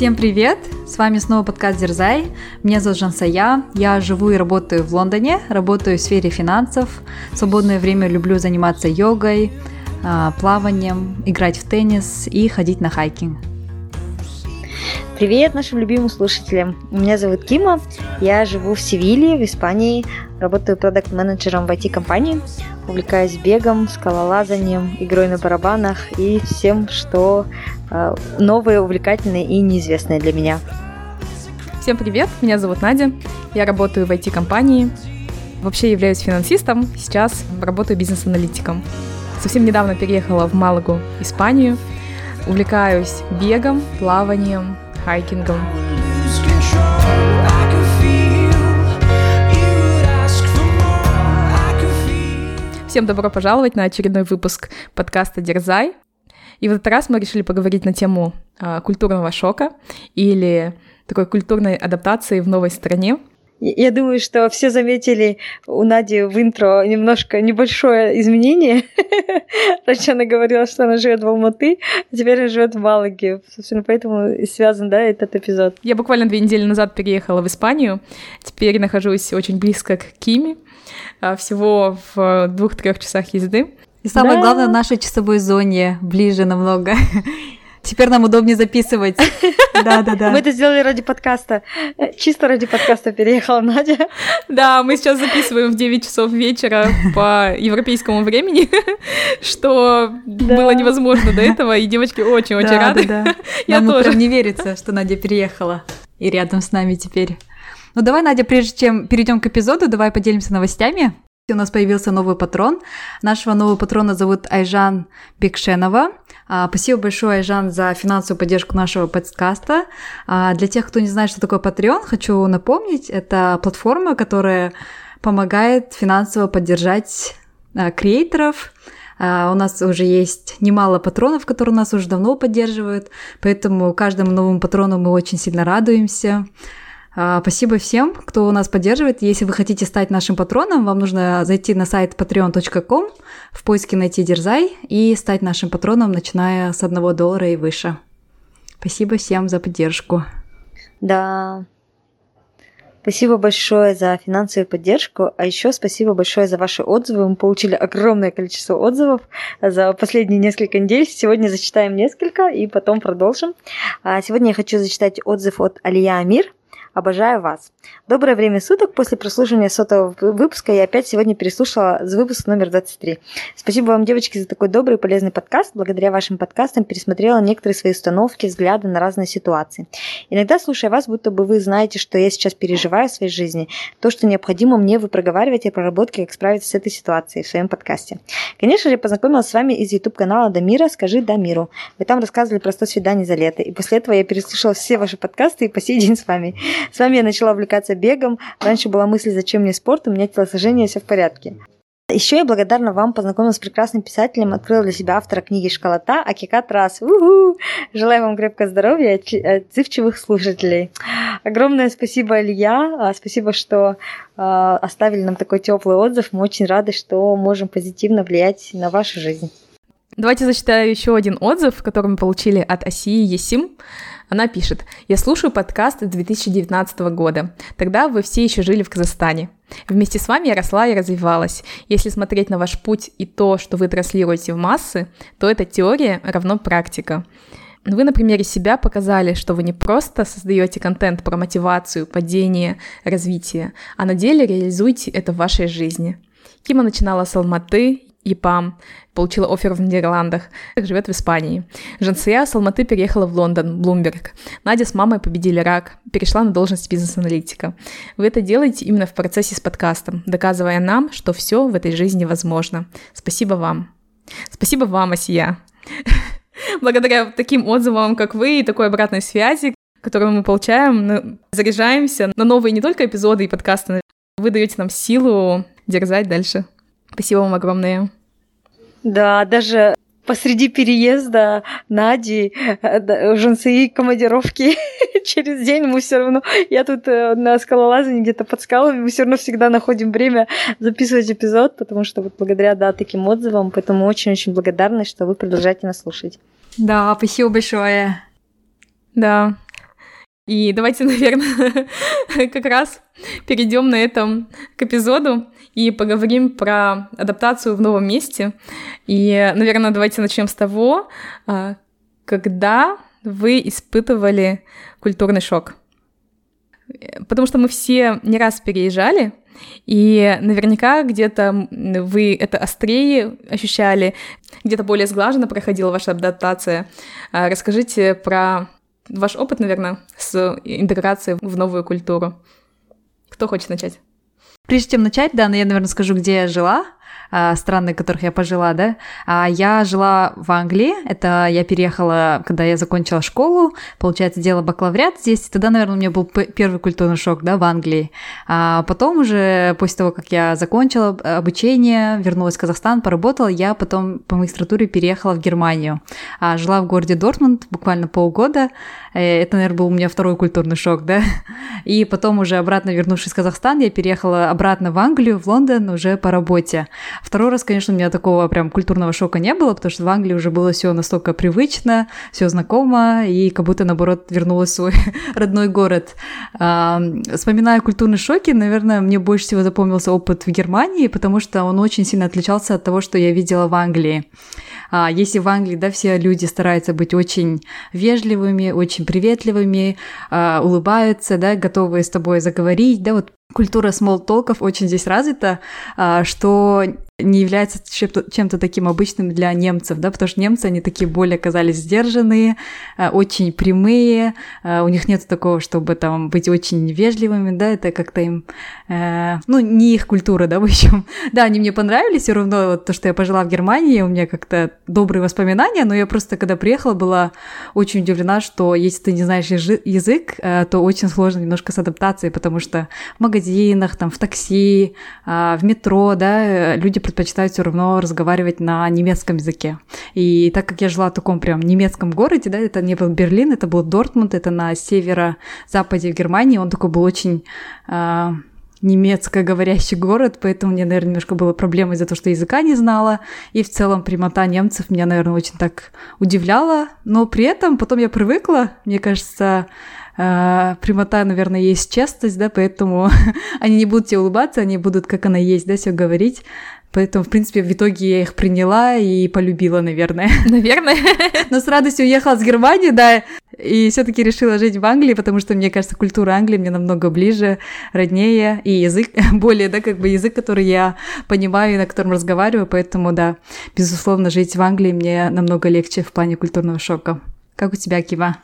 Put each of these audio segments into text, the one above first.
Всем привет! С вами снова подкаст Дерзай. Меня зовут Жансая. Я живу и работаю в Лондоне, работаю в сфере финансов. В свободное время люблю заниматься йогой, а, плаванием, играть в теннис и ходить на хайкинг. Привет нашим любимым слушателям. Меня зовут Кима. Я живу в Севилье, в Испании. Работаю продакт-менеджером в IT-компании. Увлекаюсь бегом, скалолазанием, игрой на барабанах и всем, что э, новое, увлекательное и неизвестное для меня. Всем привет, меня зовут Надя. Я работаю в IT-компании. Вообще являюсь финансистом, сейчас работаю бизнес-аналитиком. Совсем недавно переехала в Малагу, Испанию. Увлекаюсь бегом, плаванием, хайкингом. Всем добро пожаловать на очередной выпуск подкаста «Дерзай». И в этот раз мы решили поговорить на тему э, культурного шока или такой культурной адаптации в новой стране. Я думаю, что все заметили у Нади в интро немножко небольшое изменение. Раньше она говорила, что она живет в Алматы, а теперь она живет в Малаге. Собственно, поэтому и связан, да, этот эпизод. Я буквально две недели назад переехала в Испанию. Теперь нахожусь очень близко к Киме, а, всего в двух-трех часах езды. И самое да. главное, в нашей часовой зоне ближе намного. Теперь нам удобнее записывать. Да, да, да. Мы это сделали ради подкаста. Чисто ради подкаста переехала Надя. Да, мы сейчас записываем в 9 часов вечера по европейскому времени, что да. было невозможно до этого, и девочки очень-очень да, рады. Да, да. Я Нам тоже. прям не верится, что Надя переехала и рядом с нами теперь. Ну давай, Надя, прежде чем перейдем к эпизоду, давай поделимся новостями. У нас появился новый патрон. Нашего нового патрона зовут Айжан Бекшенова. А, спасибо большое, Айжан, за финансовую поддержку нашего подкаста. А, для тех, кто не знает, что такое Patreon, хочу напомнить, это платформа, которая помогает финансово поддержать а, креаторов, у нас уже есть немало патронов, которые нас уже давно поддерживают, поэтому каждому новому патрону мы очень сильно радуемся. А, спасибо всем, кто нас поддерживает. Если вы хотите стать нашим патроном, вам нужно зайти на сайт patreon.com, в поиске найти Дерзай и стать нашим патроном, начиная с 1 доллара и выше. Спасибо всем за поддержку. Да. Спасибо большое за финансовую поддержку, а еще спасибо большое за ваши отзывы. Мы получили огромное количество отзывов за последние несколько недель. Сегодня зачитаем несколько и потом продолжим. А сегодня я хочу зачитать отзыв от Алия Амир – Обожаю вас. Доброе время суток. После прослушивания сотого выпуска я опять сегодня переслушала выпуск номер 23. Спасибо вам, девочки, за такой добрый и полезный подкаст. Благодаря вашим подкастам пересмотрела некоторые свои установки, взгляды на разные ситуации. Иногда, слушая вас, будто бы вы знаете, что я сейчас переживаю в своей жизни, то, что необходимо мне, вы проговариваете о проработке, как справиться с этой ситуацией в своем подкасте. Конечно же, я познакомилась с вами из YouTube-канала Дамира «Скажи Дамиру». Вы там рассказывали про 100 свиданий за лето, и после этого я переслушала все ваши подкасты и по сей день с вами. С вами я начала увлекаться бегом. Раньше была мысль, зачем мне спорт, у меня телосложение все в порядке. Еще я благодарна вам познакомилась с прекрасным писателем, открыла для себя автора книги «Школота» Акикат Рас. У-ху! Желаю вам крепкого здоровья и отзывчивых слушателей. Огромное спасибо, Илья. А, спасибо, что э, оставили нам такой теплый отзыв. Мы очень рады, что можем позитивно влиять на вашу жизнь. Давайте зачитаю еще один отзыв, который мы получили от Асии Есим. Она пишет, «Я слушаю подкаст 2019 года. Тогда вы все еще жили в Казахстане. Вместе с вами я росла и развивалась. Если смотреть на ваш путь и то, что вы транслируете в массы, то это теория равно практика. Вы на примере себя показали, что вы не просто создаете контент про мотивацию, падение, развитие, а на деле реализуете это в вашей жизни. Кима начинала с Алматы, ИПАМ, получила офер в Нидерландах, живет в Испании. Жансия с Алматы переехала в Лондон, Блумберг. Надя с мамой победили рак, перешла на должность бизнес-аналитика. Вы это делаете именно в процессе с подкастом, доказывая нам, что все в этой жизни возможно. Спасибо вам. Спасибо вам, Асия. Благодаря таким отзывам, как вы, и такой обратной связи, которую мы получаем, заряжаемся на новые не только эпизоды и подкасты, вы даете нам силу дерзать дальше. Спасибо вам огромное. Да, даже посреди переезда Нади, э, женцы командировки через день мы все равно, я тут э, на скалолазании где-то под скалами, мы все равно всегда находим время записывать эпизод, потому что вот благодаря, да, таким отзывам, поэтому очень-очень благодарны, что вы продолжаете нас слушать. Да, спасибо большое. Да, И давайте, наверное, как раз перейдем на этом к эпизоду и поговорим про адаптацию в новом месте. И, наверное, давайте начнем с того, а, когда вы испытывали культурный шок. Потому что мы все не раз переезжали, и наверняка где-то вы это острее ощущали, где-то более сглаженно проходила ваша адаптация. А, расскажите про ваш опыт, наверное, с интеграцией в новую культуру. Кто хочет начать? Прежде чем начать, да, я, наверное, скажу, где я жила. А, страны, которых я пожила, да. А я жила в Англии, это я переехала, когда я закончила школу, получается, делала бакалавриат здесь, тогда, наверное, у меня был первый культурный шок, да, в Англии. А потом уже, после того, как я закончила обучение, вернулась в Казахстан, поработала, я потом по магистратуре переехала в Германию. А, жила в городе Дортмунд буквально полгода, э, это, наверное, был у меня второй культурный шок, да. И потом уже обратно вернувшись в Казахстан, я переехала обратно в Англию, в Лондон уже по работе. Второй раз, конечно, у меня такого прям культурного шока не было, потому что в Англии уже было все настолько привычно, все знакомо, и как будто, наоборот, вернулась в свой родной город. Вспоминая культурные шоки, наверное, мне больше всего запомнился опыт в Германии, потому что он очень сильно отличался от того, что я видела в Англии. А, если в Англии, да, все люди стараются быть очень вежливыми, очень приветливыми, а, улыбаются, да, готовы с тобой заговорить, да, вот культура смолтолков очень здесь развита, а, что не является чем-то, таким обычным для немцев, да, потому что немцы, они такие более оказались сдержанные, а, очень прямые, а, у них нет такого, чтобы там быть очень вежливыми, да, это как-то им, э, ну, не их культура, да, в общем. Да, они мне понравились, все равно вот то, что я пожила в Германии, у меня как-то добрые воспоминания, но я просто, когда приехала, была очень удивлена, что если ты не знаешь язык, э, то очень сложно немножко с адаптацией, потому что в магазинах, там, в такси, в метро, да, люди предпочитают все равно разговаривать на немецком языке. И так как я жила в таком прям немецком городе, да, это не был Берлин, это был Дортмунд, это на северо-западе Германии, он такой был очень э, немецкоговорящий город, поэтому мне, наверное, немножко было проблемой из-за того, что языка не знала, и в целом прямота немцев меня, наверное, очень так удивляла, но при этом потом я привыкла, мне кажется, э, прямота, наверное, есть честность, да, поэтому они не будут тебе улыбаться, они будут, как она есть, да, все говорить, Поэтому, в принципе, в итоге я их приняла и полюбила, наверное. Наверное. Но с радостью уехала с Германии, да, и все таки решила жить в Англии, потому что, мне кажется, культура Англии мне намного ближе, роднее, и язык более, да, как бы язык, который я понимаю и на котором разговариваю, поэтому, да, безусловно, жить в Англии мне намного легче в плане культурного шока. Как у тебя, Кива?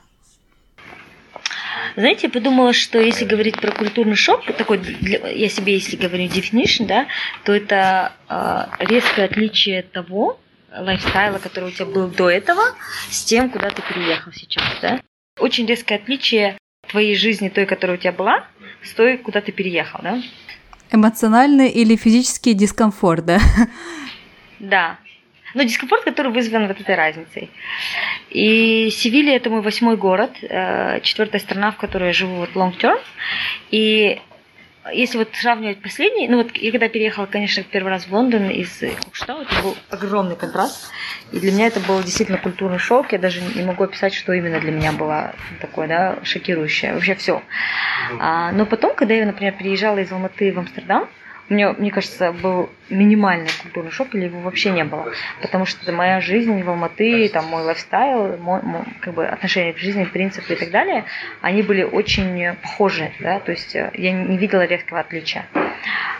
Знаете, я подумала, что если говорить про культурный шок, такой, для, я себе, если говорю definition, да, то это э, резкое отличие того лайфстайла, который у тебя был до этого, с тем, куда ты переехал сейчас, да. Очень резкое отличие твоей жизни, той, которая у тебя была, с той, куда ты переехал, да. Эмоциональный или физический дискомфорт, да? Да, но дискомфорт, который вызван вот этой разницей. И Севилья это мой восьмой город, э, четвертая страна, в которой я живу вот long term. И если вот сравнивать последний, ну вот я когда переехала, конечно, первый раз в Лондон из Кукштау, это был огромный контраст. И для меня это был действительно культурный шок. Я даже не могу описать, что именно для меня было такое, да, шокирующее. Вообще все. А, но потом, когда я, например, переезжала из Алматы в Амстердам, меня, мне кажется, был минимальный культурный шок или его вообще не было. Потому что моя жизнь в Алматы, там, мой лайфстайл, мой, мой, как бы отношение к жизни, принципы и так далее, они были очень похожи. Да? То есть э, я не видела резкого отличия.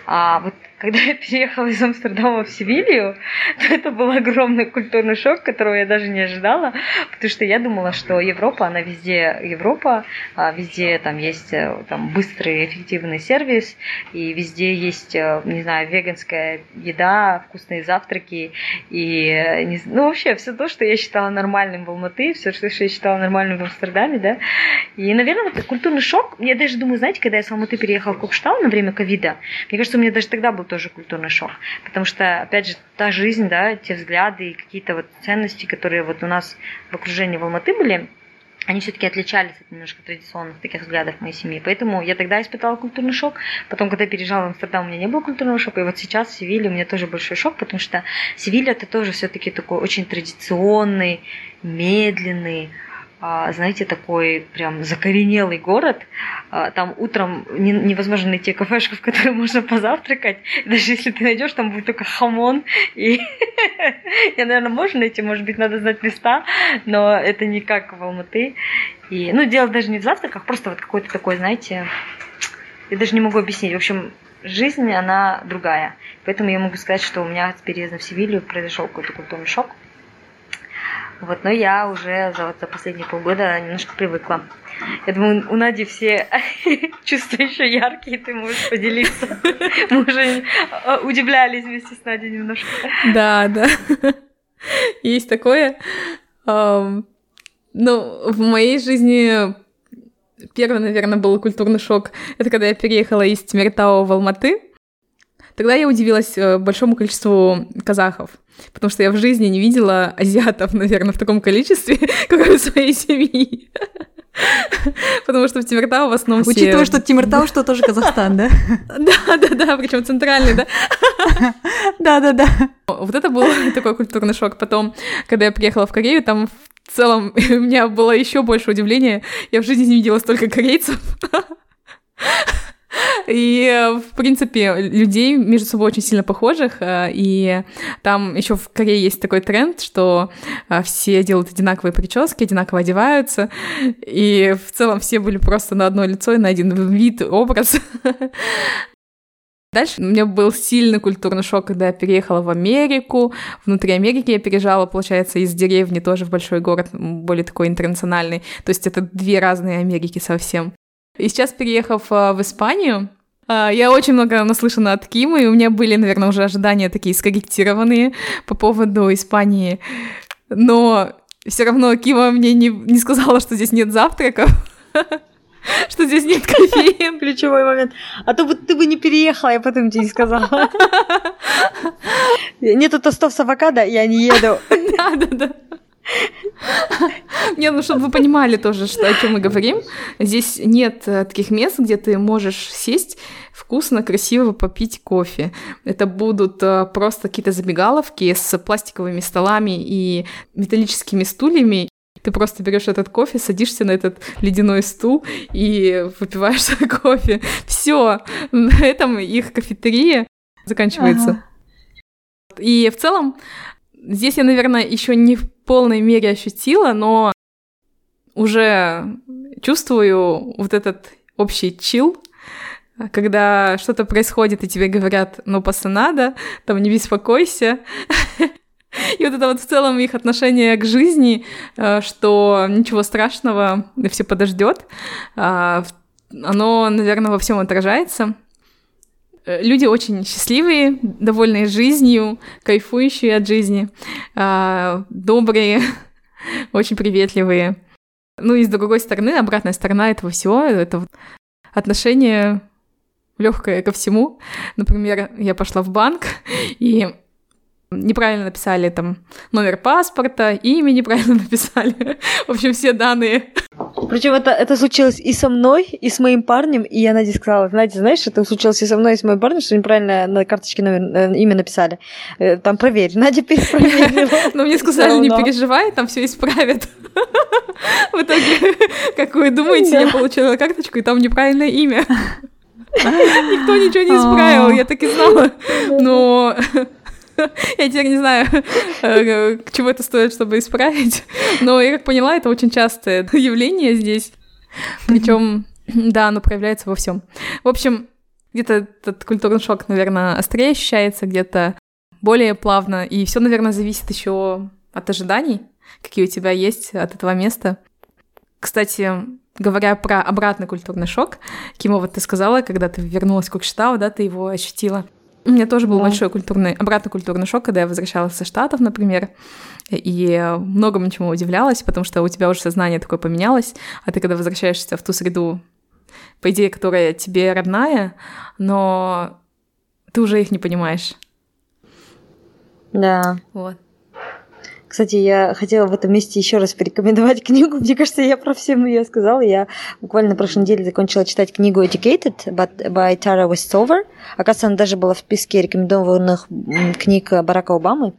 А вот когда я переехала из Амстердама в Севилью, то это был огромный культурный шок, которого я даже не ожидала, потому что я думала, что Европа, она везде Европа, а везде там есть э, там, быстрый, эффективный сервис, и везде есть, э, не знаю, веганская еда, вкусные завтраки, и, э, ну, вообще, все то, что я считала нормальным в Алматы, все, что я считала нормальным в Амстердаме, да, и, наверное, вот культурный шок, я даже думаю, знаете, когда я с Алматы переехала в Кокштау на время ковида, мне кажется, у меня даже тогда был тоже культурный шок. Потому что, опять же, та жизнь, да, те взгляды и какие-то вот ценности, которые вот у нас в окружении в Алматы были, они все-таки отличались от немножко традиционных таких взглядов моей семьи. Поэтому я тогда испытала культурный шок. Потом, когда переезжала в Амстердам, у меня не было культурного шока. И вот сейчас в Севиле у меня тоже большой шок, потому что Севилья это тоже все-таки такой очень традиционный, медленный, знаете, такой прям закоренелый город. А, там утром невозможно найти кафешку, в которой можно позавтракать. Даже если ты найдешь, там будет только хамон. И я, наверное, можно найти, может быть, надо знать места, но это не как в Алматы. И, ну, дело даже не в завтраках, просто вот какой-то такой, знаете, я даже не могу объяснить. В общем, жизнь, она другая. Поэтому я могу сказать, что у меня с переездом в Севилью произошел какой-то культурный шок. Вот, но я уже за, вот, за последние полгода немножко привыкла. Я думаю, у Нади все чувства еще яркие, ты можешь поделиться. Мы уже а, удивлялись вместе с Надей немножко. Да, да. Есть такое. Ну, в моей жизни первый, наверное, был культурный шок. Это когда я переехала из Тимиртау в Алматы. Тогда я удивилась э, большому количеству казахов, потому что я в жизни не видела азиатов, наверное, в таком количестве, как в своей семьи. Потому что в Тимиртау в основном все... Учитывая, что Тимиртау, что тоже Казахстан, да? Да, да, да, причем центральный, да? Да, да, да. Вот это был такой культурный шок. Потом, когда я приехала в Корею, там в целом у меня было еще больше удивления. Я в жизни не видела столько корейцев. И, в принципе, людей между собой очень сильно похожих. Э, и там еще в Корее есть такой тренд, что э, все делают одинаковые прически, одинаково одеваются. И в целом все были просто на одно лицо и на один вид, образ. Дальше у меня был сильный культурный шок, когда я переехала в Америку. Внутри Америки я переезжала, получается, из деревни тоже в большой город, более такой интернациональный. То есть это две разные Америки совсем. И сейчас, переехав а, в Испанию, а, я очень много наслышана от Кима, и у меня были, наверное, уже ожидания такие скорректированные по поводу Испании. Но все равно Кима мне не, не сказала, что здесь нет завтраков. Что здесь нет кофеин. Ключевой момент. А то бы ты бы не переехала, я потом тебе не сказала. Нету тостов с авокадо, я не еду. Да, да, да. Нет, ну чтобы вы понимали тоже, что, о чем мы говорим. Здесь нет э, таких мест, где ты можешь сесть вкусно, красиво попить кофе. Это будут э, просто какие-то забегаловки с пластиковыми столами и металлическими стульями. Ты просто берешь этот кофе, садишься на этот ледяной стул и выпиваешь кофе. Все, на этом их кафетерия заканчивается. Ага. И в целом здесь я, наверное, еще не в полной мере ощутила, но уже чувствую вот этот общий чил, когда что-то происходит, и тебе говорят, ну, надо, там, не беспокойся. И вот это вот в целом их отношение к жизни, э, что ничего страшного, все подождет, а, оно, наверное, во всем отражается. Э, люди очень счастливые, довольные жизнью, кайфующие от жизни, а, добрые, очень приветливые. Ну и с другой стороны, обратная сторона этого всего, это отношение легкое ко всему. Например, я пошла в банк, и неправильно написали там номер паспорта, имя неправильно написали. В общем, все данные. Причем это, это случилось и со мной, и с моим парнем, и я Наде сказала, знаете, знаешь, это случилось и со мной, и с моим парнем, что неправильно на карточке номер, э, имя написали. Э, там проверь. Надя перепроверила. Но мне сказали, не переживай, там все исправят. В итоге, как вы думаете, я получила карточку, и там неправильное имя. Никто ничего не исправил, я так и знала. Но Я теперь не знаю, э, к чему это стоит, чтобы исправить. Но я как поняла, это очень частое явление здесь. Причем, да, оно проявляется во всем. В общем, где-то этот культурный шок, наверное, острее ощущается, где-то более плавно. И все, наверное, зависит еще от ожиданий, какие у тебя есть от этого места. Кстати, говоря про обратный культурный шок, Кимо, вот ты сказала, когда ты вернулась в Кокштау, да, ты его ощутила. У меня тоже был да. большой культурный, обратный культурный шок, когда я возвращалась со Штатов, например, и многому чему удивлялась, потому что у тебя уже сознание такое поменялось, а ты когда возвращаешься в ту среду, по идее, которая тебе родная, но ты уже их не понимаешь. Да. Вот. Кстати, я хотела в этом месте еще раз порекомендовать книгу. Мне кажется, я про все ее сказала. Я буквально на прошлой неделе закончила читать книгу Educated by Tara Westover. Оказывается, она даже была в списке рекомендованных книг Барака Обамы.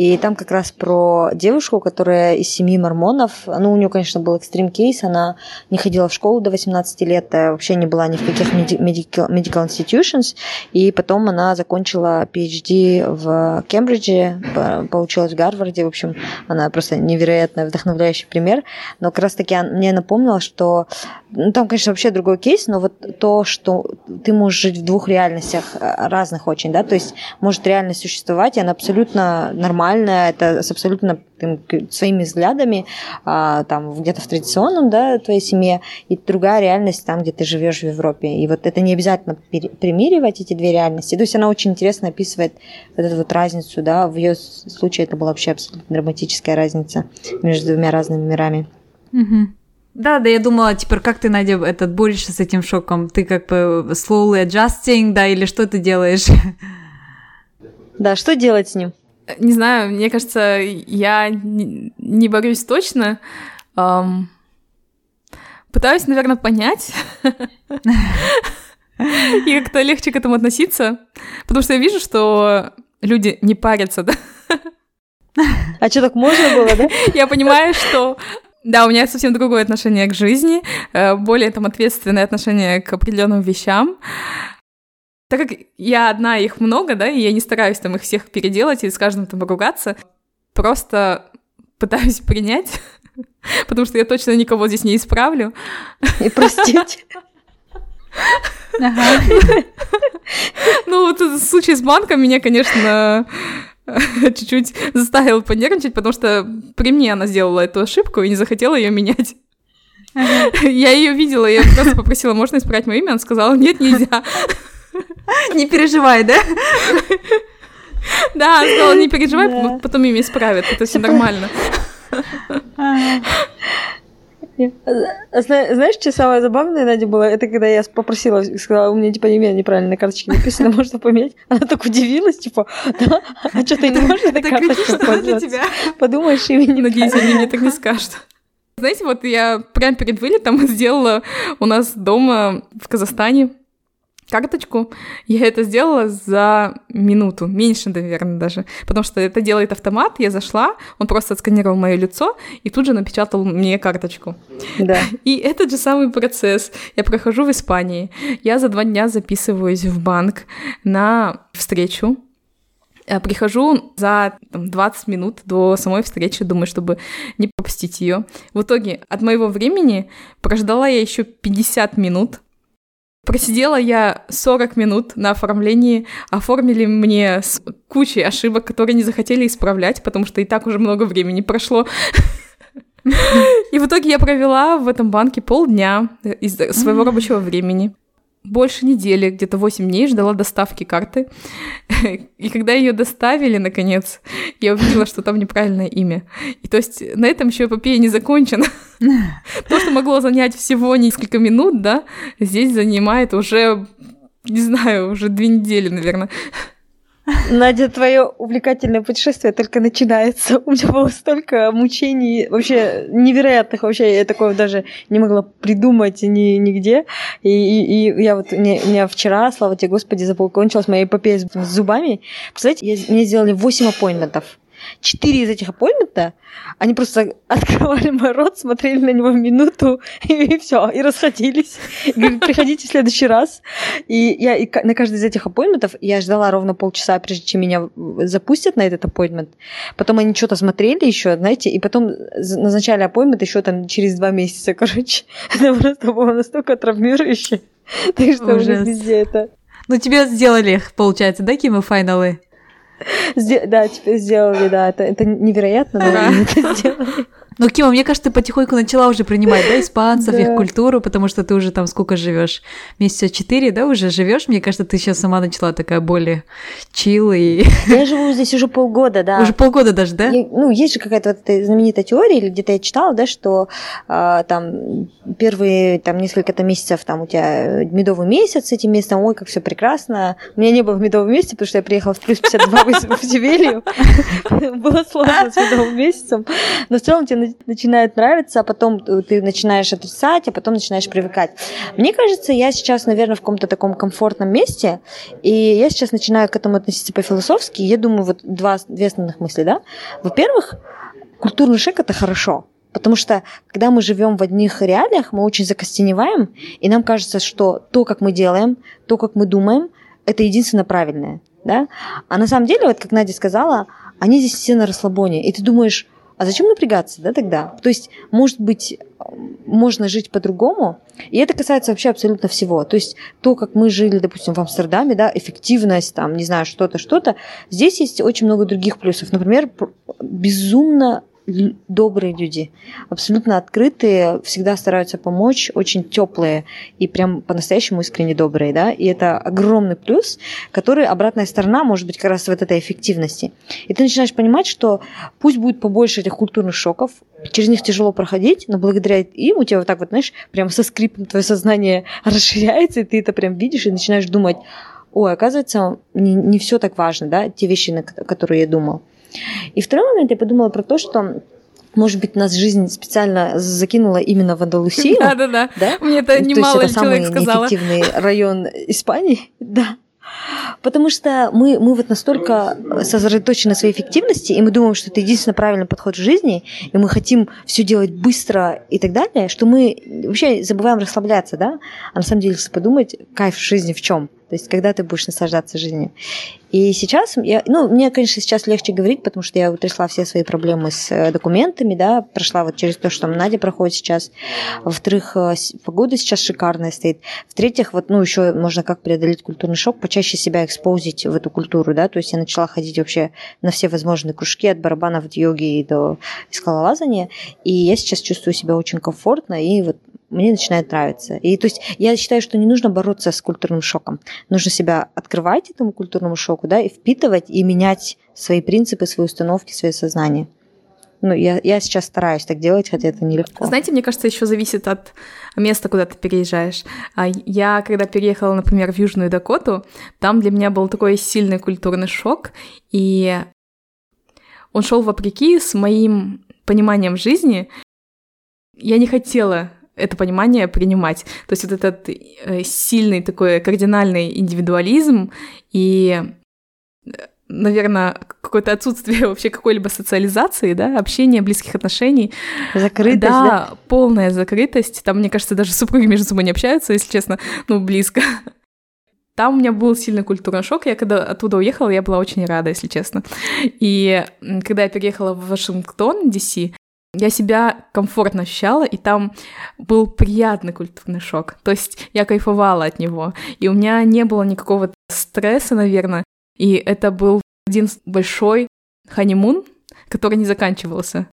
И там как раз про девушку, которая из семьи мормонов. Ну, у нее, конечно, был экстрим кейс. Она не ходила в школу до 18 лет, э, вообще не была ни в каких medical, medical institutions. И потом она закончила PhD в Кембридже, получилась в Гарварде. В общем, она просто невероятно вдохновляющий пример. Но как раз таки мне напомнила, что ну, там, конечно, вообще другой кейс, но вот то, что ты можешь жить в двух реальностях э, разных очень, да, то есть может реальность существовать, и она абсолютно нормальная, это с абсолютно там, своими взглядами, а, там где-то в традиционном, да, твоей семье, и другая реальность там, где ты живешь в Европе. И вот это не обязательно примиривать эти две реальности. То есть она очень интересно описывает вот эту вот разницу, да, в ее случае это была вообще абсолютно драматическая разница между двумя разными мирами. Угу. Да, да, я думала, теперь как ты, Надя, этот борешься с этим шоком? Ты как бы slowly adjusting, да, или что ты делаешь? Да, что делать с ним? Не знаю, мне кажется, я не, борюсь точно. Um, пытаюсь, наверное, понять. И как-то легче к этому относиться. Потому что я вижу, что люди не парятся, да? А что, так можно было, да? Я понимаю, что да, у меня совсем другое отношение к жизни, э, более там ответственное отношение к определенным вещам. Так как я одна, их много, да, и я не стараюсь там их всех переделать и с каждым там поругаться, просто пытаюсь принять, потому что я точно никого здесь не исправлю. И простить. Ну, вот в случае с банком меня, конечно, чуть-чуть заставил понервничать, потому что при мне она сделала эту ошибку и не захотела ее менять. Я ее видела, я просто попросила, можно исправить мое имя? Она сказала, нет, нельзя. Не переживай, да? Да, она сказала, не переживай, потом имя исправят, это все нормально. Знаешь, что самое забавное, Надя, было? Это когда я попросила, сказала, у меня, типа, имя неправильно на карточке написано, можно поменять? Она так удивилась, типа, да? А что, ты не можешь этой карточкой пользоваться? Подумаешь, имя не Надеюсь, они мне так не скажут. Знаете, вот я прямо перед вылетом сделала у нас дома в Казахстане карточку. Я это сделала за минуту, меньше, наверное, даже, потому что это делает автомат. Я зашла, он просто отсканировал мое лицо и тут же напечатал мне карточку. Да. И этот же самый процесс. Я прохожу в Испании. Я за два дня записываюсь в банк на встречу прихожу за там, 20 минут до самой встречи, думаю, чтобы не пропустить ее. В итоге от моего времени прождала я еще 50 минут, Просидела я 40 минут на оформлении, оформили мне с кучей ошибок, которые не захотели исправлять, потому что и так уже много времени прошло. И в итоге я провела в этом банке полдня из своего рабочего времени больше недели, где-то 8 дней ждала доставки карты. И когда ее доставили, наконец, я увидела, что там неправильное имя. И то есть на этом еще эпопея не закончена. То, что могло занять всего несколько минут, да, здесь занимает уже, не знаю, уже две недели, наверное. Надя, твое увлекательное путешествие только начинается. У меня было столько мучений, вообще невероятных, вообще я такого даже не могла придумать ни, нигде. И, и, и я вот, мне, у меня вчера, слава тебе Господи, закончилась моя эпопея с, с зубами. Представляете, я, мне сделали 8 аппоинтментов. Четыре из этих аппоинтмента, они просто открывали мой рот, смотрели на него минуту, и, и все, и расходились. Говорят, приходите в следующий раз. И я и на каждый из этих аппоинтментов я ждала ровно полчаса, прежде чем меня запустят на этот аппоинтмент. Потом они что-то смотрели еще, знаете, и потом назначали аппоинтмент еще там через два месяца, короче. Это просто было настолько травмирующе. Так что уже везде это. Ну, тебе сделали, получается, да, кимо-файналы? Да, теперь сделали, да, это, это невероятно, но они это сделали. Ну, Кима, мне кажется, ты потихоньку начала уже принимать, да, испанцев, их культуру, потому что ты уже там сколько живешь? Месяца четыре, да, уже живешь? Мне кажется, ты сейчас сама начала такая более чил и... Я живу здесь уже полгода, да. Уже полгода даже, да? Я, ну, есть же какая-то вот эта знаменитая теория, или где-то я читала, да, что а, там первые там несколько там, месяцев там у тебя медовый месяц с этим местом, ой, как все прекрасно. У меня не было в медовом месяце, потому что я приехала в плюс 52 в Севилью. Было сложно с медовым месяцем. Но в целом тебе начинает нравиться, а потом ты начинаешь отрицать, а потом начинаешь привыкать. Мне кажется, я сейчас, наверное, в каком-то таком комфортном месте, и я сейчас начинаю к этому относиться по-философски. Я думаю, вот два, две основных мысли, да. Во-первых, культурный шаг – это хорошо. Потому что, когда мы живем в одних реалиях, мы очень закостеневаем, и нам кажется, что то, как мы делаем, то, как мы думаем, это единственно правильное. Да? А на самом деле, вот как Надя сказала, они здесь все на расслабоне. И ты думаешь, а зачем напрягаться, да, тогда? То есть, может быть, можно жить по-другому, и это касается вообще абсолютно всего. То есть, то, как мы жили, допустим, в Амстердаме, да, эффективность, там, не знаю, что-то, что-то, здесь есть очень много других плюсов. Например, безумно добрые люди, абсолютно открытые, всегда стараются помочь, очень теплые и прям по-настоящему искренне добрые, да, и это огромный плюс, который обратная сторона может быть как раз в этой эффективности. И ты начинаешь понимать, что пусть будет побольше этих культурных шоков, через них тяжело проходить, но благодаря им у тебя вот так вот, знаешь, прям со скрипом твое сознание расширяется, и ты это прям видишь и начинаешь думать, ой, оказывается, не, не все так важно, да, те вещи, на которые я думал. И второй момент, я подумала про то, что может быть, нас жизнь специально закинула именно в Андалусию. Да-да-да. Да? Мне это немало человек сказала. Есть это самый неэффективный район Испании. Да. Потому что мы, мы вот настолько сосредоточены на своей эффективности, и мы думаем, что это единственно правильный подход в жизни, и мы хотим все делать быстро и так далее, что мы вообще забываем расслабляться, да? А на самом деле, если подумать, кайф в жизни в чем? То есть, когда ты будешь наслаждаться жизнью. И сейчас, я, ну, мне, конечно, сейчас легче говорить, потому что я утрясла все свои проблемы с э, документами, да, прошла вот через то, что Надя проходит сейчас. Во-вторых, э, погода сейчас шикарная стоит. В-третьих, вот, ну, еще можно как преодолеть культурный шок, почаще себя экспозить в эту культуру, да, то есть я начала ходить вообще на все возможные кружки, от барабанов до йоги до скалолазания, и я сейчас чувствую себя очень комфортно, и вот мне начинает нравиться. И то есть я считаю, что не нужно бороться с культурным шоком. Нужно себя открывать этому культурному шоку, да, и впитывать, и менять свои принципы, свои установки, свое сознание. Ну, я, я сейчас стараюсь так делать, хотя это нелегко. Знаете, мне кажется, еще зависит от места, куда ты переезжаешь. А я, когда переехала, например, в Южную Дакоту, там для меня был такой сильный культурный шок, и он шел вопреки с моим пониманием жизни. Я не хотела это понимание принимать. То есть вот этот э, сильный такой кардинальный индивидуализм и наверное, какое-то отсутствие вообще какой-либо социализации, да, общения, близких отношений. Закрытость, да? Да, полная закрытость. Там, мне кажется, даже супруги между собой не общаются, если честно, ну, близко. Там у меня был сильный культурный шок. Я когда оттуда уехала, я была очень рада, если честно. И когда я переехала в Вашингтон, DC, я себя комфортно ощущала, и там был приятный культурный шок. То есть я кайфовала от него. И у меня не было никакого стресса, наверное. И это был один большой ханимун, который не заканчивался.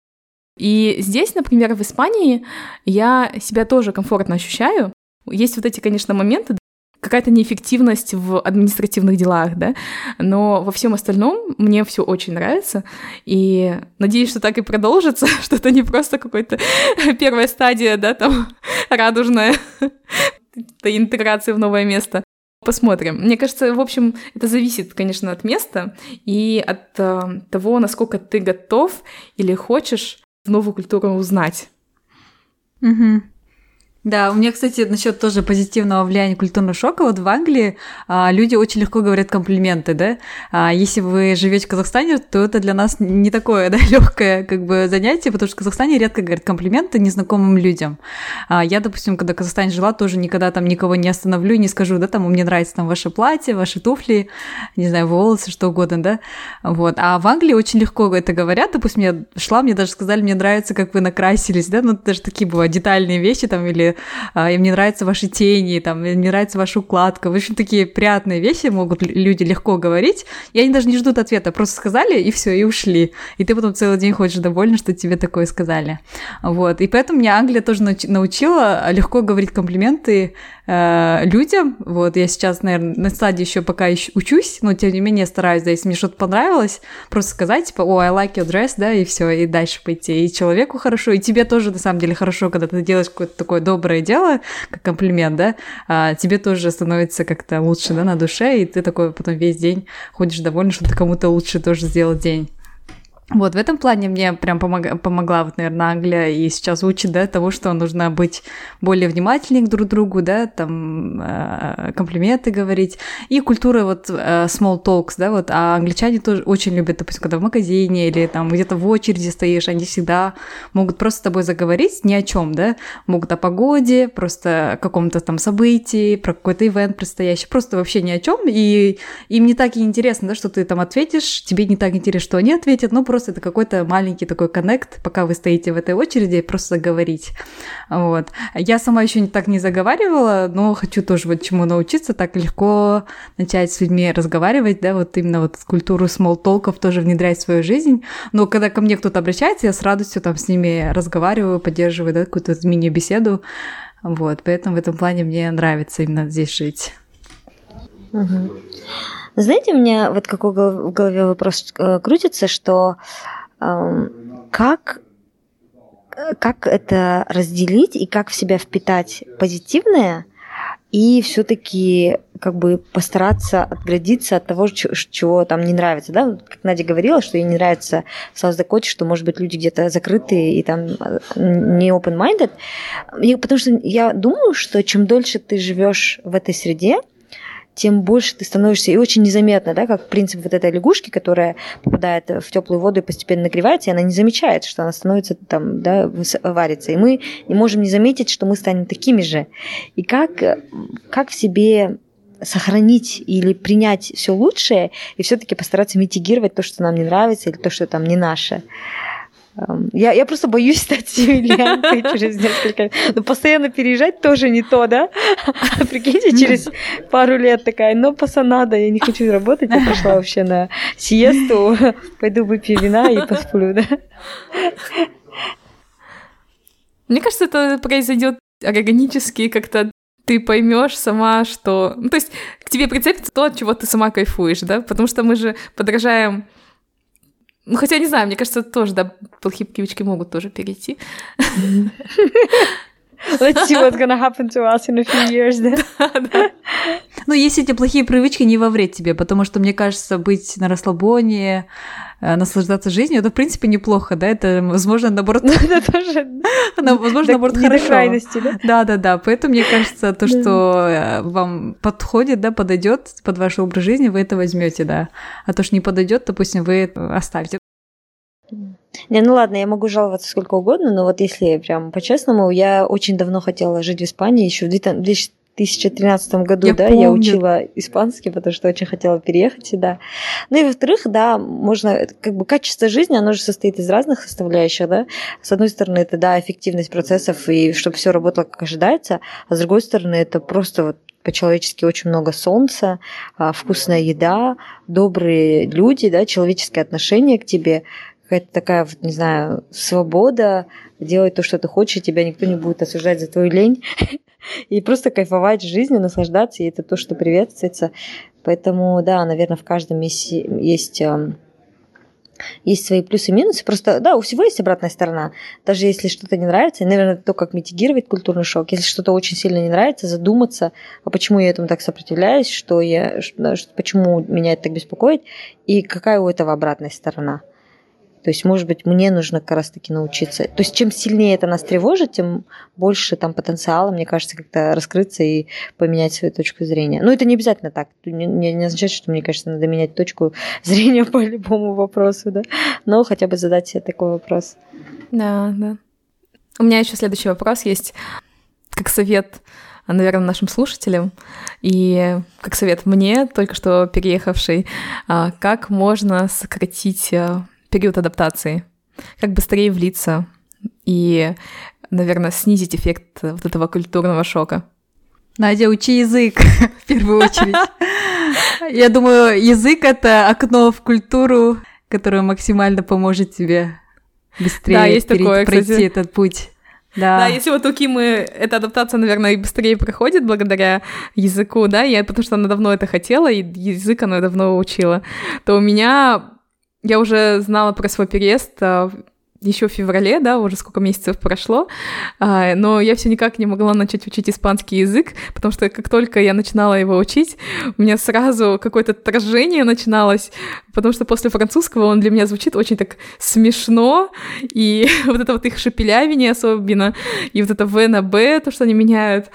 И здесь, например, в Испании я себя тоже комфортно ощущаю. Есть вот эти, конечно, моменты, какая-то неэффективность в административных делах, да, но во всем остальном мне все очень нравится, и надеюсь, что так и продолжится, что это не просто какой-то первая стадия, да, там, радужная интеграции в новое место. Посмотрим. Мне кажется, в общем, это зависит, конечно, от места и от э, того, насколько ты готов или хочешь новую культуру узнать. Угу. Да, у меня, кстати, насчет тоже позитивного влияния культурного шока. Вот в Англии а, люди очень легко говорят комплименты, да. А, если вы живете в Казахстане, то это для нас не такое, да, легкое как бы занятие, потому что в Казахстане редко говорят комплименты незнакомым людям. А, я, допустим, когда в Казахстане жила, тоже никогда там никого не остановлю и не скажу, да, там, мне нравится там ваше платье, ваши туфли, не знаю, волосы, что угодно, да. Вот. А в Англии очень легко это говорят. Допустим, я шла, мне даже сказали, мне нравится, как вы накрасились, да, ну, даже такие бывают детальные вещи там или а, и мне нравятся ваши тени, там, мне нравится ваша укладка. В общем, такие приятные вещи могут люди легко говорить, и они даже не ждут ответа, просто сказали, и все, и ушли. И ты потом целый день ходишь довольна, что тебе такое сказали. Вот, и поэтому меня Англия тоже научила легко говорить комплименты э, людям. Вот, я сейчас, наверное, на стадии еще пока учусь, но тем не менее стараюсь, да, если мне что-то понравилось, просто сказать, типа, о, I like your dress, да, и все, и дальше пойти. И человеку хорошо, и тебе тоже, на самом деле, хорошо, когда ты делаешь какое-то такое доброе дело, как комплимент, да, а тебе тоже становится как-то лучше, да, на душе, и ты такой потом весь день ходишь довольный, что ты кому-то лучше тоже сделал день. Вот, в этом плане мне прям помог, помогла, вот, наверное, Англия и сейчас учит, да, того, что нужно быть более внимательнее друг к другу, да, там, э, комплименты говорить. И культура вот э, small talks, да, вот, а англичане тоже очень любят, допустим, когда в магазине или там где-то в очереди стоишь, они всегда могут просто с тобой заговорить ни о чем, да, могут о погоде, просто о каком-то там событии, про какой-то ивент предстоящий, просто вообще ни о чем, и им не так и интересно, да, что ты там ответишь, тебе не так интересно, что они ответят, ну, просто просто это какой-то маленький такой коннект, пока вы стоите в этой очереди, просто заговорить. Вот. Я сама еще так не заговаривала, но хочу тоже вот чему научиться, так легко начать с людьми разговаривать, да, вот именно вот культуру small толков тоже внедрять в свою жизнь. Но когда ко мне кто-то обращается, я с радостью там с ними разговариваю, поддерживаю, да, какую-то мини-беседу. Вот, поэтому в этом плане мне нравится именно здесь жить. Угу. Знаете, у меня вот какой в голове вопрос э, крутится, что э, как как это разделить и как в себя впитать позитивное и все-таки как бы постараться отградиться от того, чего там не нравится. Да? Как Надя говорила, что ей не нравится в South что, может быть, люди где-то закрытые и там э, не open-minded. Потому что я думаю, что чем дольше ты живешь в этой среде, тем больше ты становишься, и очень незаметно, да, как принцип вот этой лягушки, которая попадает в теплую воду и постепенно нагревается, и она не замечает, что она становится там, да, варится. И мы не можем не заметить, что мы станем такими же. И как, как в себе сохранить или принять все лучшее и все-таки постараться митигировать то, что нам не нравится, или то, что там не наше. Я, я просто боюсь стать симилянкой через несколько лет. Но постоянно переезжать тоже не то, да? Прикиньте, через пару лет такая, но пасанада, я не хочу работать, я пошла вообще на сиесту, пойду выпью вина и посплю, да? Мне кажется, это произойдет органически как-то ты поймешь сама, что... Ну, то есть к тебе прицепится то, от чего ты сама кайфуешь, да? Потому что мы же подражаем ну, хотя, не знаю, мне кажется, тоже, да, плохие привычки могут тоже перейти. Let's see what's gonna happen to us in a few years, да? да. Ну, если эти плохие привычки не во вред тебе, потому что, мне кажется, быть на расслабоне, э, наслаждаться жизнью, это, в принципе, неплохо, да, это, возможно, наоборот... Это тоже... Возможно, наоборот, хорошо. Да-да-да, поэтому, мне кажется, то, что э, вам подходит, да, подойдет под ваш образ жизни, вы это возьмете, да. А то, что не подойдет, допустим, вы оставите. Не, ну ладно, я могу жаловаться сколько угодно, но вот если прям по-честному, я очень давно хотела жить в Испании, еще в 2013 году, я да, помню. я учила испанский, потому что очень хотела переехать сюда. Ну и во-вторых, да, можно, как бы качество жизни, оно же состоит из разных составляющих, да. С одной стороны, это, да, эффективность процессов и чтобы все работало как ожидается, а с другой стороны, это просто вот по-человечески очень много солнца, а, вкусная еда, добрые люди, да, человеческое отношение к тебе, какая-то такая, вот, не знаю, свобода делать то, что ты хочешь, и тебя никто не будет осуждать за твою лень. И просто кайфовать жизнью, наслаждаться, и это то, что приветствуется. Поэтому, да, наверное, в каждом есть, есть эм, есть свои плюсы и минусы. Просто, да, у всего есть обратная сторона. Даже если что-то не нравится, и, наверное, то, как митигировать культурный шок. Если что-то очень сильно не нравится, задуматься, а почему я этому так сопротивляюсь, что я, что, почему меня это так беспокоит, и какая у этого обратная сторона. То есть, может быть, мне нужно как раз-таки научиться. То есть, чем сильнее это нас тревожит, тем больше там потенциала, мне кажется, как-то раскрыться и поменять свою точку зрения. Но это не обязательно так. Не, не, не означает, что, мне кажется, надо менять точку зрения по любому вопросу, да. Но хотя бы задать себе такой вопрос. Да, да. У меня еще следующий вопрос есть, как совет наверное, нашим слушателям. И как совет мне, только что переехавшей, а, как можно сократить а, период адаптации, как быстрее влиться и, наверное, снизить эффект вот этого культурного шока. Надя, учи язык в первую очередь. Я думаю, язык — это окно в культуру, которое максимально поможет тебе быстрее да, есть перейти, такое, пройти кстати. этот путь. Да. да, если вот у Кимы эта адаптация, наверное, и быстрее проходит благодаря языку, да, я, потому что она давно это хотела, и язык она давно учила, то у меня я уже знала про свой переезд а, еще в феврале, да, уже сколько месяцев прошло, а, но я все никак не могла начать учить испанский язык, потому что как только я начинала его учить, у меня сразу какое-то отражение начиналось, потому что после французского он для меня звучит очень так смешно, и вот это вот их шепелявение особенно, и вот это В на Б, то, что они меняют,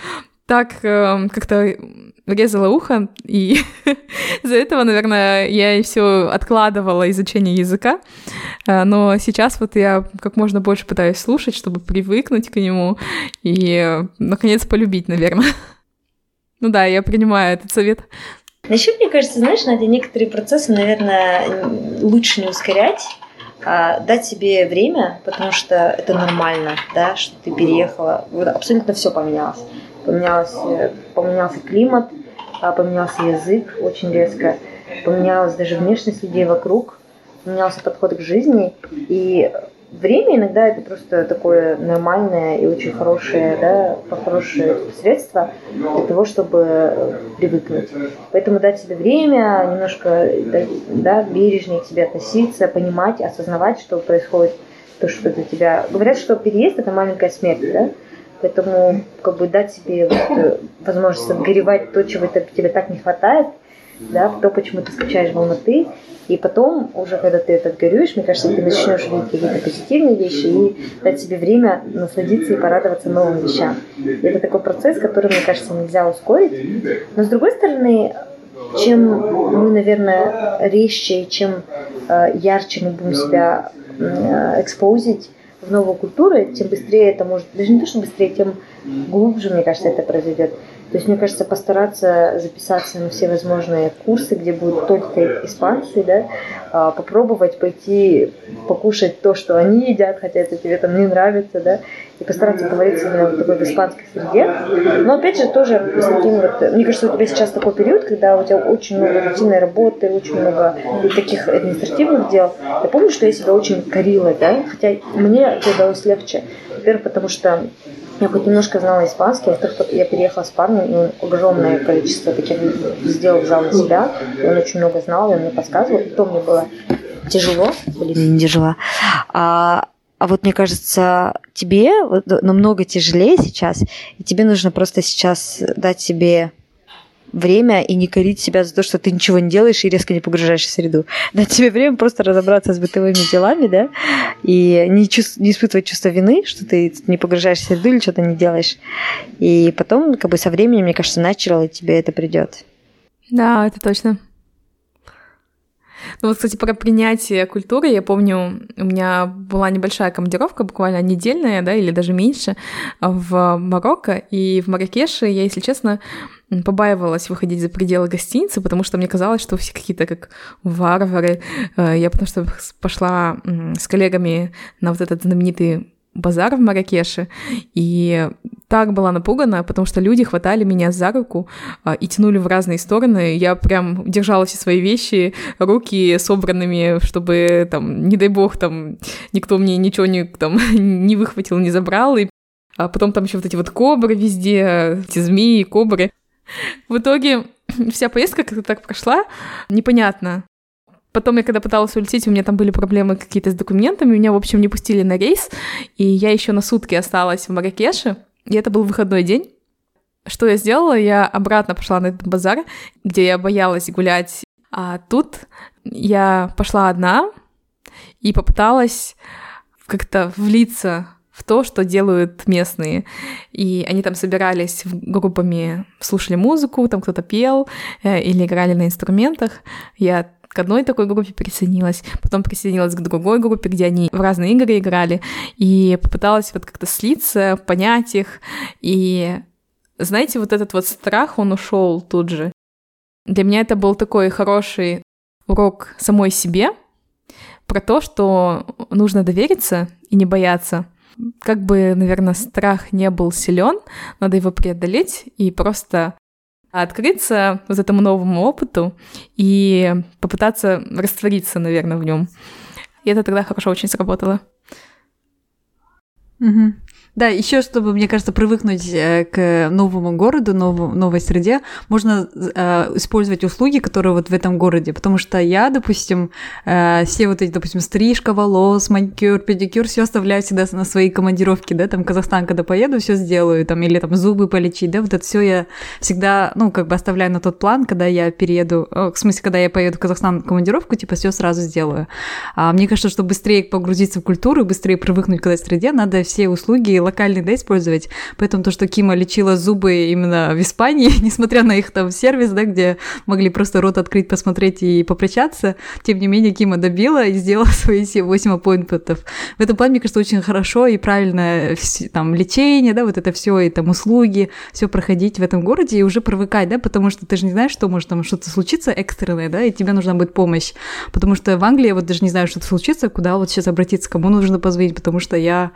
так э, как-то резала ухо, и из-за этого, наверное, я и все откладывала изучение языка. А, но сейчас вот я как можно больше пытаюсь слушать, чтобы привыкнуть к нему и, наконец, полюбить, наверное. Ну да, я принимаю этот совет. Еще, мне кажется, знаешь, Надя, некоторые процессы, наверное, лучше не ускорять, а дать себе время, потому что это нормально, да, что ты переехала, вот абсолютно все поменялось поменялось, э, поменялся климат, а, поменялся язык очень резко, поменялась даже внешность людей вокруг, поменялся подход к жизни, и время иногда это просто такое нормальное и очень хорошее, да, хорошее средство для того, чтобы привыкнуть. Поэтому дать себе время, немножко да, бережнее к себе относиться, понимать, осознавать, что происходит, то, что для тебя... Говорят, что переезд – это маленькая смерть, да? Поэтому как бы дать себе вот, э, возможность отгоревать то, чего тебе так не хватает, да, то, почему ты скачаешь в Алматы, и потом, уже когда ты это отгорюешь, мне кажется, ты начнешь видеть какие-то позитивные вещи и дать себе время насладиться и порадоваться новым вещам. И это такой процесс, который, мне кажется, нельзя ускорить. Но с другой стороны, чем мы, наверное, резче и чем э, ярче мы будем себя э, экспозить, в новую культуру, тем быстрее это может, даже не то, что быстрее, тем глубже, мне кажется, это произойдет. То есть, мне кажется, постараться записаться на все возможные курсы, где будут только испанцы, да, а, попробовать пойти покушать то, что они едят, хотя это тебе там не нравится, да, и постараться говорить именно в такой в испанской среде. Но опять же тоже с таким вот, мне кажется, у тебя сейчас такой период, когда у тебя очень много рутинной работы, очень много таких административных дел. Я помню, что я себя очень корила, да, хотя мне это удалось легче. Во-первых, потому что я хоть немножко знала испанский, во-вторых, я переехала с парнем, и он огромное количество таких сделал взял на себя, и он очень много знал, и он мне подсказывал, и то мне было тяжело, блин, не тяжело. А, а вот мне кажется, тебе намного тяжелее сейчас, и тебе нужно просто сейчас дать себе время и не корить себя за то, что ты ничего не делаешь и резко не погружаешься в среду. Дать тебе время просто разобраться с бытовыми делами, да, и не, чувств, не испытывать чувство вины, что ты не погружаешься в среду или что-то не делаешь. И потом, как бы со временем, мне кажется, начало тебе это придет. Да, это точно. Ну вот, кстати, про принятие культуры, я помню, у меня была небольшая командировка, буквально недельная, да, или даже меньше, в Марокко, и в Маракеше я, если честно, побаивалась выходить за пределы гостиницы, потому что мне казалось, что все какие-то как варвары. Э, я потому что пошла с коллегами на вот этот знаменитый базар в Маракеше, и так была напугана, потому что люди хватали меня за руку а, и тянули в разные стороны. Я прям держала все свои вещи, руки собранными, чтобы там, не дай бог, там никто мне ничего не, там, не выхватил, не забрал. И а потом там еще вот эти вот кобры везде, эти змеи, кобры. В итоге вся поездка как-то так прошла, непонятно. Потом я когда пыталась улететь, у меня там были проблемы какие-то с документами, меня, в общем, не пустили на рейс, и я еще на сутки осталась в Маракеше, и это был выходной день. Что я сделала? Я обратно пошла на этот базар, где я боялась гулять, а тут я пошла одна и попыталась как-то влиться в то, что делают местные. И они там собирались группами, слушали музыку, там кто-то пел э, или играли на инструментах. Я к одной такой группе присоединилась, потом присоединилась к другой группе, где они в разные игры играли, и попыталась вот как-то слиться, понять их. И знаете, вот этот вот страх, он ушел тут же. Для меня это был такой хороший урок самой себе про то, что нужно довериться и не бояться, как бы, наверное, страх не был силен, надо его преодолеть и просто открыться вот этому новому опыту и попытаться раствориться, наверное, в нем. И это тогда хорошо очень сработало. Угу. Да, еще чтобы, мне кажется, привыкнуть э, к новому городу, нову, новой среде, можно э, использовать услуги, которые вот в этом городе. Потому что я, допустим, э, все вот эти, допустим, стрижка волос, маникюр, педикюр, все оставляю всегда на свои командировки, да, там Казахстан, когда поеду, все сделаю, там, или там зубы полечить, да, вот это все я всегда, ну, как бы оставляю на тот план, когда я перееду, в смысле, когда я поеду в Казахстан в командировку, типа, все сразу сделаю. А мне кажется, чтобы быстрее погрузиться в культуру, быстрее привыкнуть к этой среде, надо все услуги локальный, да, использовать. Поэтому то, что Кима лечила зубы именно в Испании, несмотря на их там сервис, да, где могли просто рот открыть, посмотреть и попрощаться, тем не менее Кима добила и сделала свои 8 аппоинтментов. В этом плане, мне кажется, очень хорошо и правильно там лечение, да, вот это все и там услуги, все проходить в этом городе и уже привыкать, да, потому что ты же не знаешь, что может там что-то случиться экстренное, да, и тебе нужна будет помощь. Потому что в Англии я вот даже не знаю, что-то случится, куда вот сейчас обратиться, кому нужно позвонить, потому что я,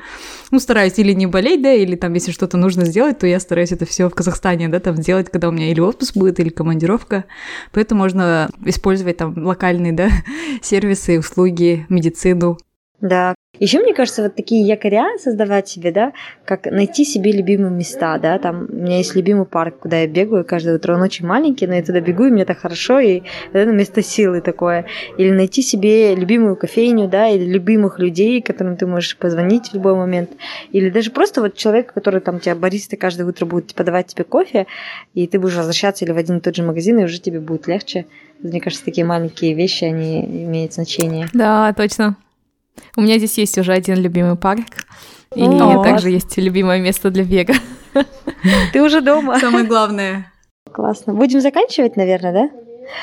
ну, стараюсь или не болеть, да, или там, если что-то нужно сделать, то я стараюсь это все в Казахстане, да, там сделать, когда у меня или отпуск будет, или командировка. Поэтому можно использовать там локальные, да, сервисы, услуги, медицину. Да, еще, мне кажется, вот такие якоря создавать себе, да, как найти себе любимые места, да, там у меня есть любимый парк, куда я бегаю каждое утро, он очень маленький, но я туда бегу, и мне так хорошо, и это место силы такое. Или найти себе любимую кофейню, да, или любимых людей, которым ты можешь позвонить в любой момент. Или даже просто вот человек, который там тебя бариста каждое утро будет подавать тебе кофе, и ты будешь возвращаться или в один и тот же магазин, и уже тебе будет легче. Мне кажется, такие маленькие вещи, они имеют значение. Да, точно. У меня здесь есть уже один любимый парк. И О, также есть любимое место для бега. Ты уже дома. Самое главное. Классно. Будем заканчивать, наверное, да?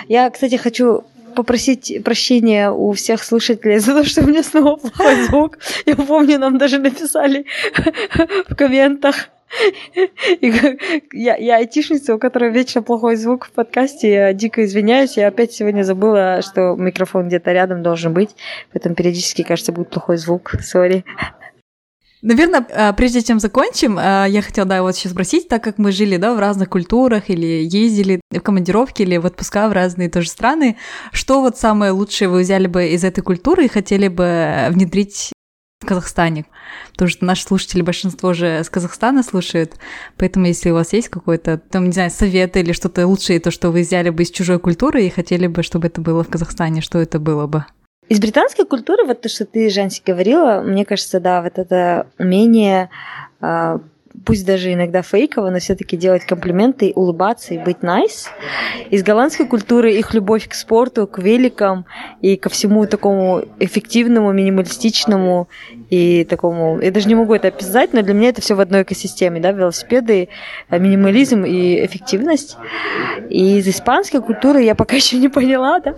Я, кстати, хочу попросить прощения у всех слушателей за то, что у меня снова плохой звук. Я помню, нам даже написали в комментах. Я, я айтишница, у которой вечно плохой звук в подкасте. Я дико извиняюсь. Я опять сегодня забыла, что микрофон где-то рядом должен быть. Поэтому периодически, кажется, будет плохой звук. Сори. Наверное, а, прежде чем закончим, а, я хотела, да, вот сейчас спросить, так как мы жили, да, в разных культурах или ездили в командировки или в отпуска в разные тоже страны, что вот самое лучшее вы взяли бы из этой культуры и хотели бы внедрить в Казахстане? Потому что наши слушатели большинство же с Казахстана слушают, поэтому если у вас есть какой-то, там, не знаю, совет или что-то лучшее, то, что вы взяли бы из чужой культуры и хотели бы, чтобы это было в Казахстане, что это было бы? Из британской культуры, вот то, что ты, Жанси, говорила, мне кажется, да, вот это умение а, пусть даже иногда фейково, но все-таки делать комплименты, улыбаться и быть nice. Из голландской культуры их любовь к спорту, к великам и ко всему такому эффективному, минималистичному и такому... Я даже не могу это описать, но для меня это все в одной экосистеме, да, велосипеды, э, минимализм и эффективность. И из испанской культуры я пока еще не поняла, да.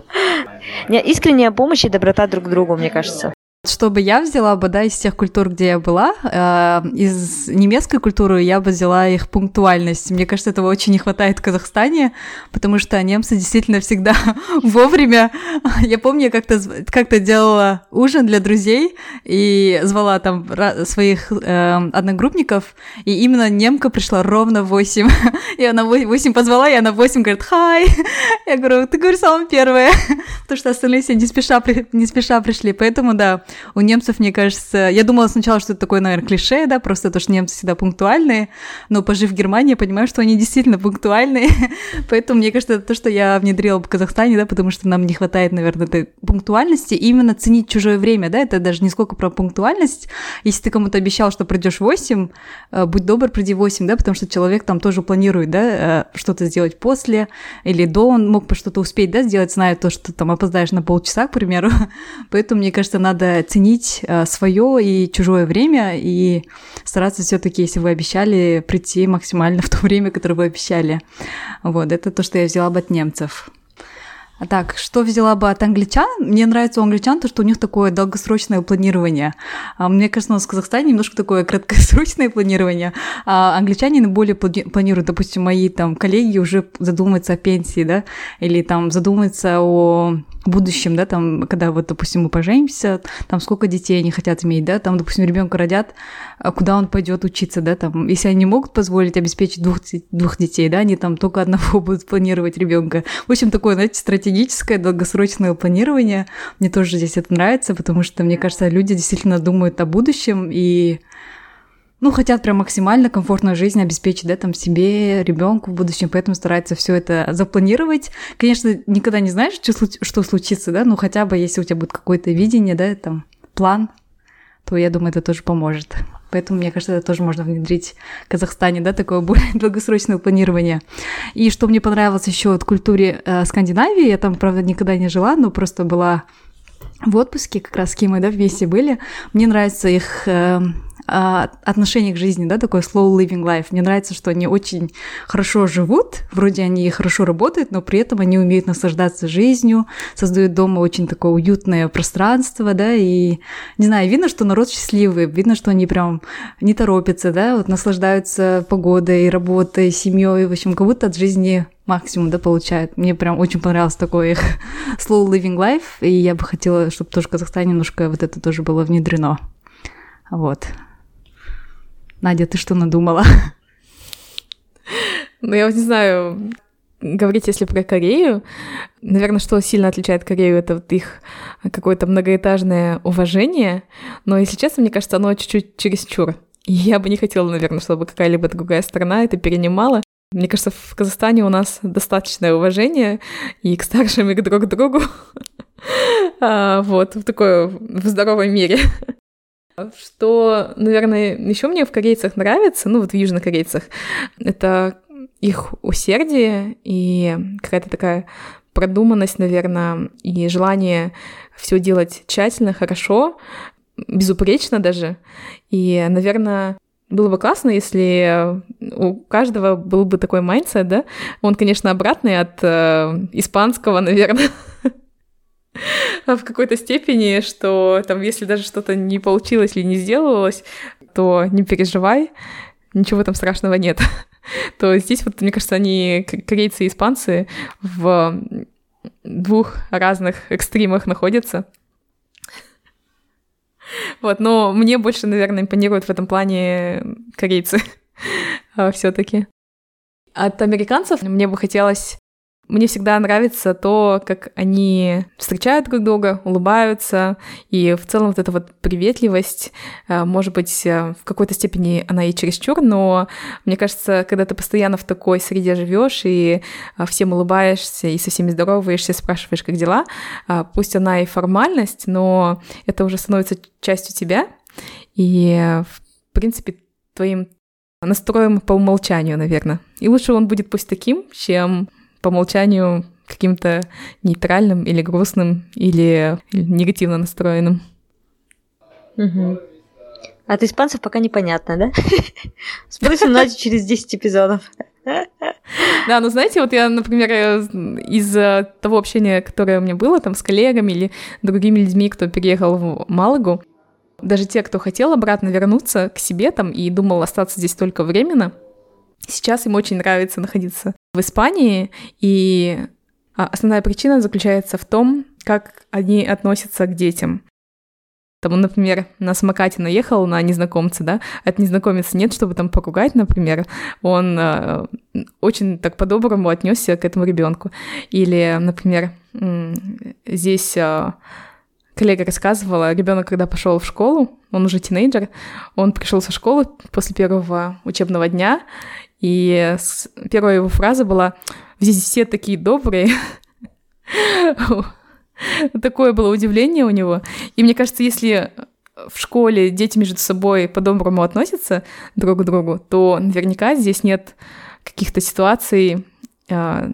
Искренняя помощь и доброта друг к другу, мне кажется. Что бы я взяла бы, да, из тех культур, где я была, э, из немецкой культуры я бы взяла их пунктуальность. Мне кажется, этого очень не хватает в Казахстане, потому что немцы действительно всегда вовремя. Я помню, как-то как делала ужин для друзей и звала там своих э, одногруппников, и именно немка пришла ровно в 8. И она в 8 позвала, и она в 8 говорит «Хай!» Я говорю, ты говоришь самая первая, потому что остальные все не спеша, не спеша пришли. Поэтому, да, у немцев, мне кажется, я думала сначала, что это такое, наверное, клише, да, просто то, что немцы всегда пунктуальные, но пожив в Германии, я понимаю, что они действительно пунктуальные, поэтому мне кажется, это то, что я внедрила в Казахстане, да, потому что нам не хватает, наверное, этой пунктуальности, и именно ценить чужое время, да, это даже не сколько про пунктуальность, если ты кому-то обещал, что придешь 8, э, будь добр, приди 8, да, потому что человек там тоже планирует, да, э, что-то сделать после или до, он мог бы что-то успеть, да, сделать, зная то, что там опоздаешь на полчаса, к примеру, поэтому, мне кажется, надо ценить э, свое и чужое время и стараться все-таки, если вы обещали, прийти максимально в то время, которое вы обещали. Вот, это то, что я взяла бы от немцев. А так, что взяла бы от англичан? Мне нравится у англичан то, что у них такое долгосрочное планирование. А мне кажется, у нас в Казахстане немножко такое краткосрочное планирование, а англичане более планируют, допустим, мои там коллеги уже задумываются о пенсии, да, или там задумываются о будущем, да, там, когда вот, допустим, мы поженимся, там сколько детей они хотят иметь, да, там, допустим, ребенка родят, а куда он пойдет учиться, да, там, если они могут позволить обеспечить двух, двух детей, да, они там только одного будут планировать ребенка. В общем, такое, знаете, стратегическое, долгосрочное планирование. Мне тоже здесь это нравится, потому что, мне кажется, люди действительно думают о будущем и ну, хотят прям максимально комфортную жизнь обеспечить, да, там, себе, ребенку в будущем, поэтому стараются все это запланировать. Конечно, никогда не знаешь, что, что случится, да, но хотя бы если у тебя будет какое-то видение, да, там, план, то я думаю, это тоже поможет. Поэтому, мне кажется, это тоже можно внедрить в Казахстане, да, такое более долгосрочное планирование. И что мне понравилось еще от культуре э, Скандинавии, я там, правда, никогда не жила, но просто была в отпуске, как раз с кем мы, да, вместе были. Мне нравится их э, отношение к жизни, да, такой slow living life. Мне нравится, что они очень хорошо живут, вроде они хорошо работают, но при этом они умеют наслаждаться жизнью, создают дома очень такое уютное пространство, да, и, не знаю, видно, что народ счастливый, видно, что они прям не торопятся, да, вот наслаждаются погодой, работой, семьей, в общем, как будто от жизни максимум, да, получают. Мне прям очень понравился такой их slow living life, и я бы хотела, чтобы тоже в Казахстане немножко вот это тоже было внедрено. Вот. Надя, ты что надумала? Ну, я вот не знаю, говорить, если про Корею, наверное, что сильно отличает Корею, это вот их какое-то многоэтажное уважение, но, если честно, мне кажется, оно чуть-чуть чересчур. Я бы не хотела, наверное, чтобы какая-либо другая страна это перенимала. Мне кажется, в Казахстане у нас достаточное уважение и к старшим, и к друг другу. А, вот, в такой, в здоровой мере. Что, наверное, еще мне в корейцах нравится, ну вот в южнокорейцах, это их усердие и какая-то такая продуманность, наверное, и желание все делать тщательно, хорошо, безупречно даже. И, наверное, было бы классно, если у каждого был бы такой mindset, да? Он, конечно, обратный от э, испанского, наверное, в какой-то степени, что там, если даже что-то не получилось или не сделалось, то не переживай, ничего там страшного нет. то здесь вот, мне кажется, они, корейцы и испанцы, в двух разных экстримах находятся. Вот, но мне больше, наверное, импонируют в этом плане корейцы все-таки. От американцев мне бы хотелось мне всегда нравится то, как они встречают друг друга, улыбаются, и в целом вот эта вот приветливость, э, может быть, э, в какой-то степени она и чересчур, но мне кажется, когда ты постоянно в такой среде живешь и э, всем улыбаешься и со всеми здороваешься, спрашиваешь, как дела, пусть она и формальность, но это уже становится частью тебя, и, в принципе, твоим настроем по умолчанию, наверное. И лучше он будет пусть таким, чем по умолчанию каким-то нейтральным или грустным или негативно настроенным. Угу. От испанцев пока непонятно, да? Спросим Надю через 10 эпизодов. Да, ну знаете, вот я, например, из того общения, которое у меня было там с коллегами или другими людьми, кто переехал в Малагу, даже те, кто хотел обратно вернуться к себе там и думал остаться здесь только временно, Сейчас им очень нравится находиться в Испании, и а, основная причина заключается в том, как они относятся к детям. Там, например, на самокате наехал на незнакомца, да, от незнакомца нет, чтобы там поругать, например, он э, очень так по-доброму отнесся к этому ребенку. Или, например, здесь э, коллега рассказывала, ребенок, когда пошел в школу, он уже тинейджер, он пришел со школы после первого учебного дня, и первая его фраза была «Здесь все такие добрые». Такое было удивление у него. И мне кажется, если в школе дети между собой по-доброму относятся друг к другу, то наверняка здесь нет каких-то ситуаций, а,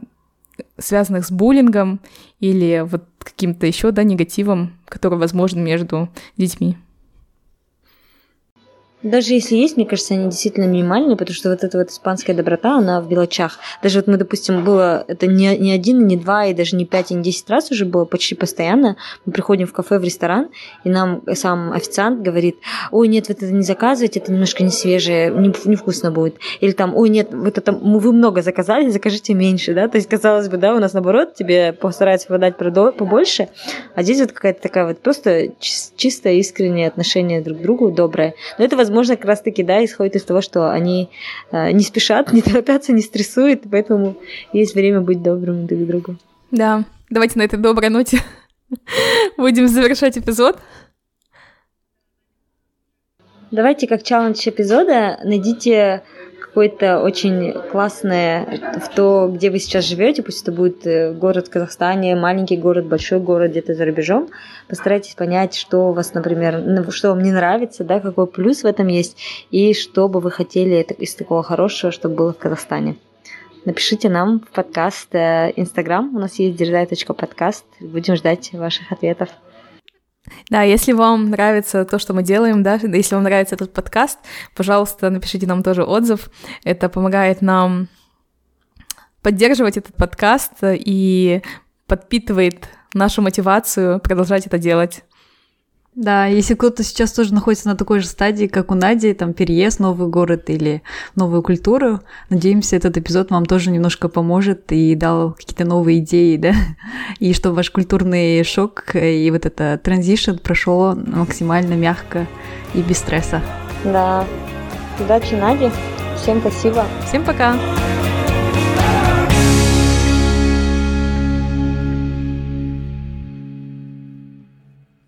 связанных с буллингом или вот каким-то еще да, негативом, который возможен между детьми. Даже если есть, мне кажется, они действительно минимальные, потому что вот эта вот испанская доброта, она в мелочах. Даже вот мы, допустим, было это не, не один, не два, и даже не пять, и не десять раз уже было почти постоянно. Мы приходим в кафе, в ресторан, и нам сам официант говорит, ой, нет, вот это не заказывайте, это немножко не свежее, не, невкусно будет. Или там, ой, нет, вот это вы много заказали, закажите меньше, да. То есть, казалось бы, да, у нас наоборот, тебе постараются подать побольше, а здесь вот какая-то такая вот просто чистое, искреннее отношение друг к другу, доброе. Но это, возможно, возможно, как раз-таки, да, исходит из того, что они э, не спешат, не торопятся, не стрессуют, поэтому есть время быть добрым друг к другу. Да, давайте на этой доброй ноте будем завершать эпизод. Давайте как челлендж эпизода найдите какое-то очень классное в то, где вы сейчас живете, пусть это будет э, город в Казахстане, маленький город, большой город где-то за рубежом, постарайтесь понять, что у вас, например, что вам не нравится, да, какой плюс в этом есть, и что бы вы хотели из такого хорошего, чтобы было в Казахстане. Напишите нам в подкаст э, Инстаграм, у нас есть дерзай.подкаст, будем ждать ваших ответов. Да, если вам нравится то, что мы делаем, да, если вам нравится этот подкаст, пожалуйста, напишите нам тоже отзыв. Это помогает нам поддерживать этот подкаст и подпитывает нашу мотивацию продолжать это делать. Да, если кто-то сейчас тоже находится на такой же стадии, как у Нади, там переезд новый город или новую культуру, надеемся, этот эпизод вам тоже немножко поможет и дал какие-то новые идеи, да, и чтобы ваш культурный шок и вот это транзишн прошел максимально мягко и без стресса. Да. Удачи, Нади. Всем спасибо. Всем пока.